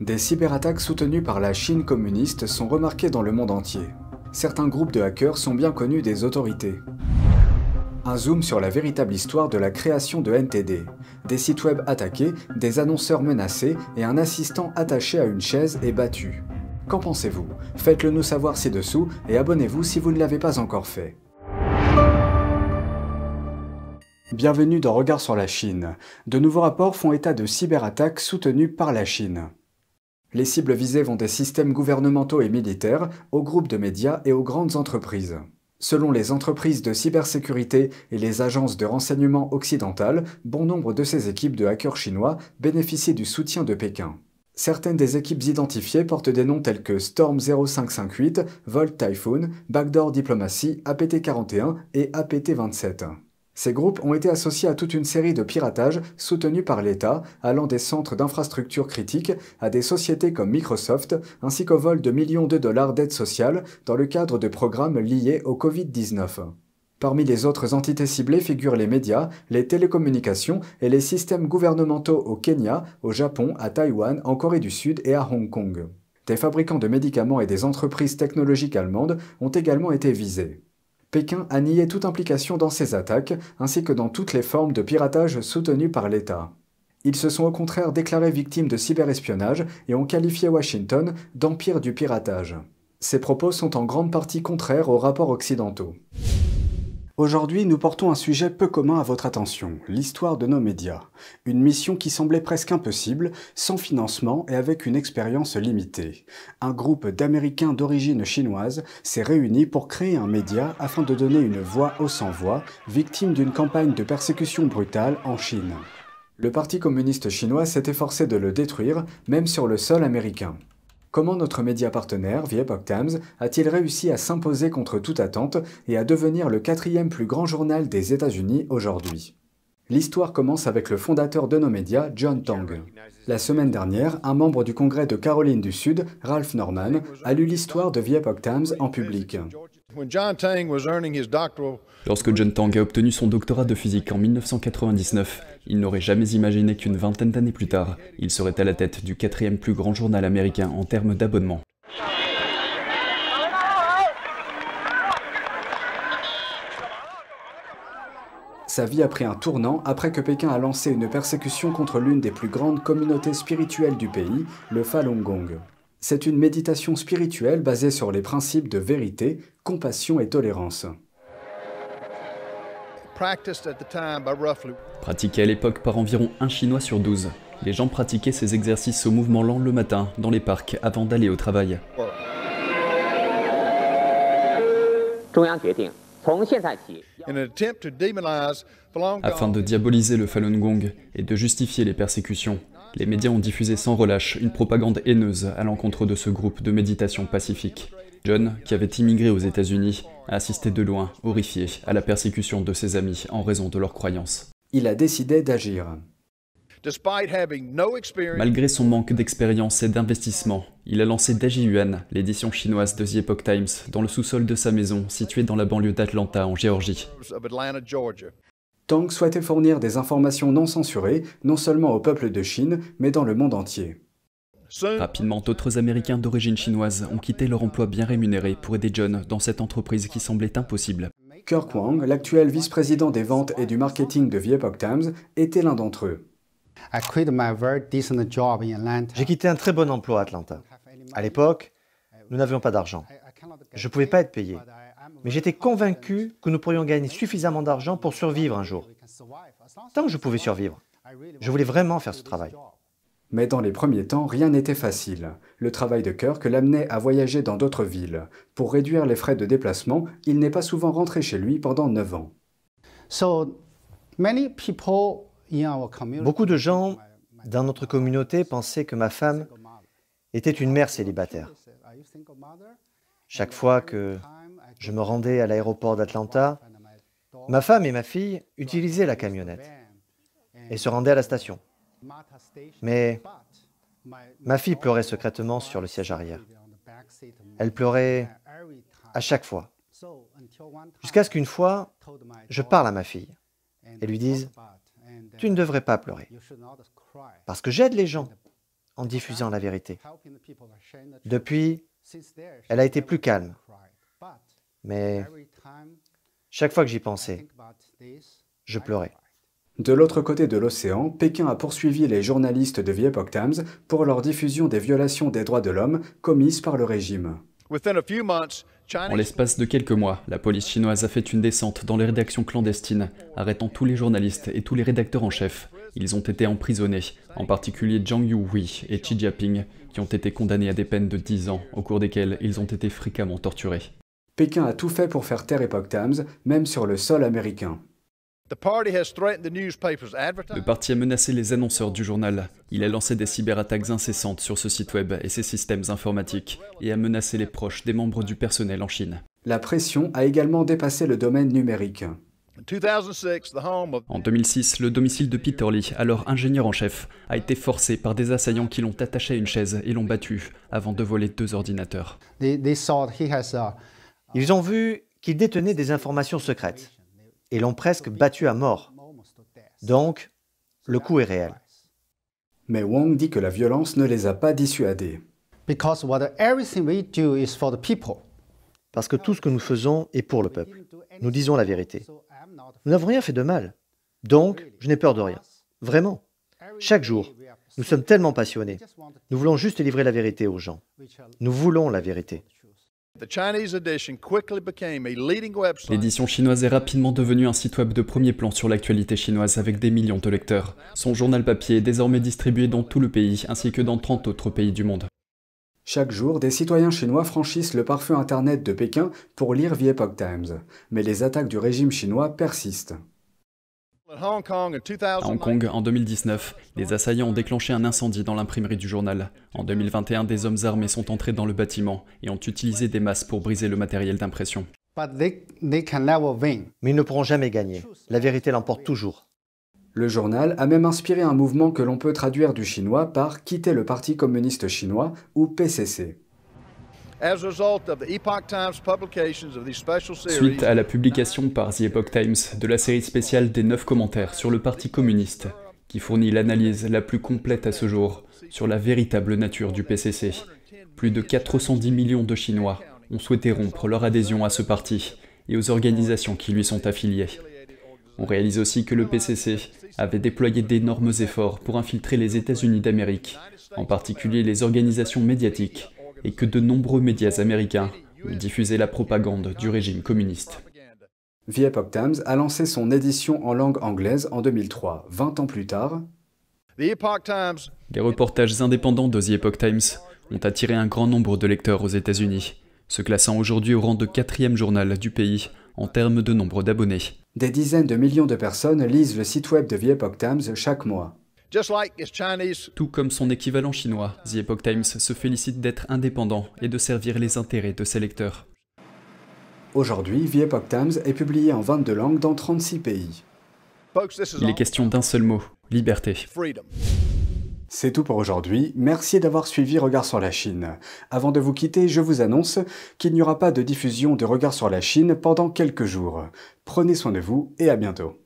Des cyberattaques soutenues par la Chine communiste sont remarquées dans le monde entier. Certains groupes de hackers sont bien connus des autorités. Un zoom sur la véritable histoire de la création de NTD. Des sites web attaqués, des annonceurs menacés et un assistant attaché à une chaise et battu. Qu'en pensez-vous? Faites-le nous savoir ci-dessous et abonnez-vous si vous ne l'avez pas encore fait. Bienvenue dans Regard sur la Chine. De nouveaux rapports font état de cyberattaques soutenues par la Chine. Les cibles visées vont des systèmes gouvernementaux et militaires, aux groupes de médias et aux grandes entreprises. Selon les entreprises de cybersécurité et les agences de renseignement occidentales, bon nombre de ces équipes de hackers chinois bénéficient du soutien de Pékin. Certaines des équipes identifiées portent des noms tels que Storm 0558, Volt Typhoon, Backdoor Diplomacy, APT-41 et APT-27. Ces groupes ont été associés à toute une série de piratages soutenus par l'État, allant des centres d'infrastructures critiques à des sociétés comme Microsoft, ainsi qu'au vol de millions de dollars d'aide sociale dans le cadre de programmes liés au Covid-19. Parmi les autres entités ciblées figurent les médias, les télécommunications et les systèmes gouvernementaux au Kenya, au Japon, à Taïwan, en Corée du Sud et à Hong Kong. Des fabricants de médicaments et des entreprises technologiques allemandes ont également été visés. Pékin a nié toute implication dans ces attaques, ainsi que dans toutes les formes de piratage soutenues par l'État. Ils se sont au contraire déclarés victimes de cyberespionnage et ont qualifié Washington d'empire du piratage. Ces propos sont en grande partie contraires aux rapports occidentaux. Aujourd'hui, nous portons un sujet peu commun à votre attention, l'histoire de nos médias. Une mission qui semblait presque impossible, sans financement et avec une expérience limitée. Un groupe d'Américains d'origine chinoise s'est réuni pour créer un média afin de donner une voix aux sans-voix, victimes d'une campagne de persécution brutale en Chine. Le Parti communiste chinois s'est efforcé de le détruire, même sur le sol américain. Comment notre média partenaire, The Epoch Times, a-t-il réussi à s'imposer contre toute attente et à devenir le quatrième plus grand journal des États-Unis aujourd'hui? L'histoire commence avec le fondateur de nos médias, John Tong. La semaine dernière, un membre du Congrès de Caroline du Sud, Ralph Norman, a lu l'histoire de The Epoch Times en public. Lorsque John Tang a obtenu son doctorat de physique en 1999, il n'aurait jamais imaginé qu'une vingtaine d'années plus tard, il serait à la tête du quatrième plus grand journal américain en termes d'abonnement. Sa vie a pris un tournant après que Pékin a lancé une persécution contre l'une des plus grandes communautés spirituelles du pays, le Falun Gong. C'est une méditation spirituelle basée sur les principes de vérité, compassion et tolérance. Pratiqué à l'époque par environ un Chinois sur 12, les gens pratiquaient ces exercices au mouvement lent le matin, dans les parcs, avant d'aller au travail. Afin de diaboliser le Falun Gong et de justifier les persécutions, les médias ont diffusé sans relâche une propagande haineuse à l'encontre de ce groupe de méditation pacifique. John, qui avait immigré aux États-Unis, a assisté de loin, horrifié, à la persécution de ses amis en raison de leurs croyances. Il a décidé d'agir. Malgré son manque d'expérience et d'investissement, il a lancé Yuan, l'édition chinoise de The Epoch Times, dans le sous-sol de sa maison, située dans la banlieue d'Atlanta, en Géorgie. Tang souhaitait fournir des informations non censurées, non seulement au peuple de Chine, mais dans le monde entier. Rapidement, d'autres Américains d'origine chinoise ont quitté leur emploi bien rémunéré pour aider John dans cette entreprise qui semblait impossible. Kirk Wang, l'actuel vice-président des ventes et du marketing de The Epoch Times, était l'un d'entre eux. J'ai quitté un très bon emploi à Atlanta. À l'époque, nous n'avions pas d'argent. Je ne pouvais pas être payé. Mais j'étais convaincu que nous pourrions gagner suffisamment d'argent pour survivre un jour. Tant que je pouvais survivre, je voulais vraiment faire ce travail. Mais dans les premiers temps, rien n'était facile. Le travail de Kirk l'amenait à voyager dans d'autres villes. Pour réduire les frais de déplacement, il n'est pas souvent rentré chez lui pendant 9 ans. Beaucoup de gens dans notre communauté pensaient que ma femme était une mère célibataire. Chaque fois que je me rendais à l'aéroport d'Atlanta, ma femme et ma fille utilisaient la camionnette et se rendaient à la station. Mais ma fille pleurait secrètement sur le siège arrière. Elle pleurait à chaque fois. Jusqu'à ce qu'une fois, je parle à ma fille et lui dise, tu ne devrais pas pleurer. Parce que j'aide les gens en diffusant la vérité. Depuis, elle a été plus calme. Mais chaque fois que j'y pensais, je pleurais. De l'autre côté de l'océan, Pékin a poursuivi les journalistes de The Epoch Times pour leur diffusion des violations des droits de l'homme commises par le régime. En l'espace de quelques mois, la police chinoise a fait une descente dans les rédactions clandestines, arrêtant tous les journalistes et tous les rédacteurs en chef. Ils ont été emprisonnés, en particulier Zhang Yuhui et Xi Jinping, qui ont été condamnés à des peines de 10 ans, au cours desquelles ils ont été fréquemment torturés. Pékin a tout fait pour faire taire Epoch Times, même sur le sol américain. Le parti a menacé les annonceurs du journal. Il a lancé des cyberattaques incessantes sur ce site web et ses systèmes informatiques et a menacé les proches des membres du personnel en Chine. La pression a également dépassé le domaine numérique. En 2006, le domicile de Peter Lee, alors ingénieur en chef, a été forcé par des assaillants qui l'ont attaché à une chaise et l'ont battu avant de voler deux ordinateurs. Ils ont vu qu'il détenait des informations secrètes et l'ont presque battu à mort. Donc, le coup est réel. Mais Wong dit que la violence ne les a pas dissuadés. Parce que tout ce que nous faisons est pour le peuple. Nous disons la vérité. Nous n'avons rien fait de mal. Donc, je n'ai peur de rien. Vraiment. Chaque jour, nous sommes tellement passionnés. Nous voulons juste livrer la vérité aux gens. Nous voulons la vérité. L'édition chinoise est rapidement devenue un site web de premier plan sur l'actualité chinoise avec des millions de lecteurs. Son journal papier est désormais distribué dans tout le pays ainsi que dans 30 autres pays du monde. Chaque jour, des citoyens chinois franchissent le parfum Internet de Pékin pour lire The Epoch Times. Mais les attaques du régime chinois persistent. À Hong Kong, en 2019, les assaillants ont déclenché un incendie dans l'imprimerie du journal. En 2021, des hommes armés sont entrés dans le bâtiment et ont utilisé des masses pour briser le matériel d'impression. Mais ils ne pourront jamais gagner. La vérité l'emporte toujours. Le journal a même inspiré un mouvement que l'on peut traduire du chinois par Quitter le Parti communiste chinois ou PCC. Suite à la publication par The Epoch Times de la série spéciale des 9 commentaires sur le Parti communiste, qui fournit l'analyse la plus complète à ce jour sur la véritable nature du PCC, plus de 410 millions de Chinois ont souhaité rompre leur adhésion à ce parti et aux organisations qui lui sont affiliées. On réalise aussi que le PCC avait déployé d'énormes efforts pour infiltrer les États-Unis d'Amérique, en particulier les organisations médiatiques et que de nombreux médias américains ont diffusé la propagande du régime communiste. The Epoch Times a lancé son édition en langue anglaise en 2003. 20 ans plus tard, les reportages indépendants de The Epoch Times ont attiré un grand nombre de lecteurs aux États-Unis, se classant aujourd'hui au rang de quatrième journal du pays en termes de nombre d'abonnés. Des dizaines de millions de personnes lisent le site web de The Epoch Times chaque mois. Tout comme son équivalent chinois, The Epoch Times se félicite d'être indépendant et de servir les intérêts de ses lecteurs. Aujourd'hui, The Epoch Times est publié en 22 langues dans 36 pays. Il est question d'un seul mot, liberté. C'est tout pour aujourd'hui. Merci d'avoir suivi Regard sur la Chine. Avant de vous quitter, je vous annonce qu'il n'y aura pas de diffusion de Regard sur la Chine pendant quelques jours. Prenez soin de vous et à bientôt.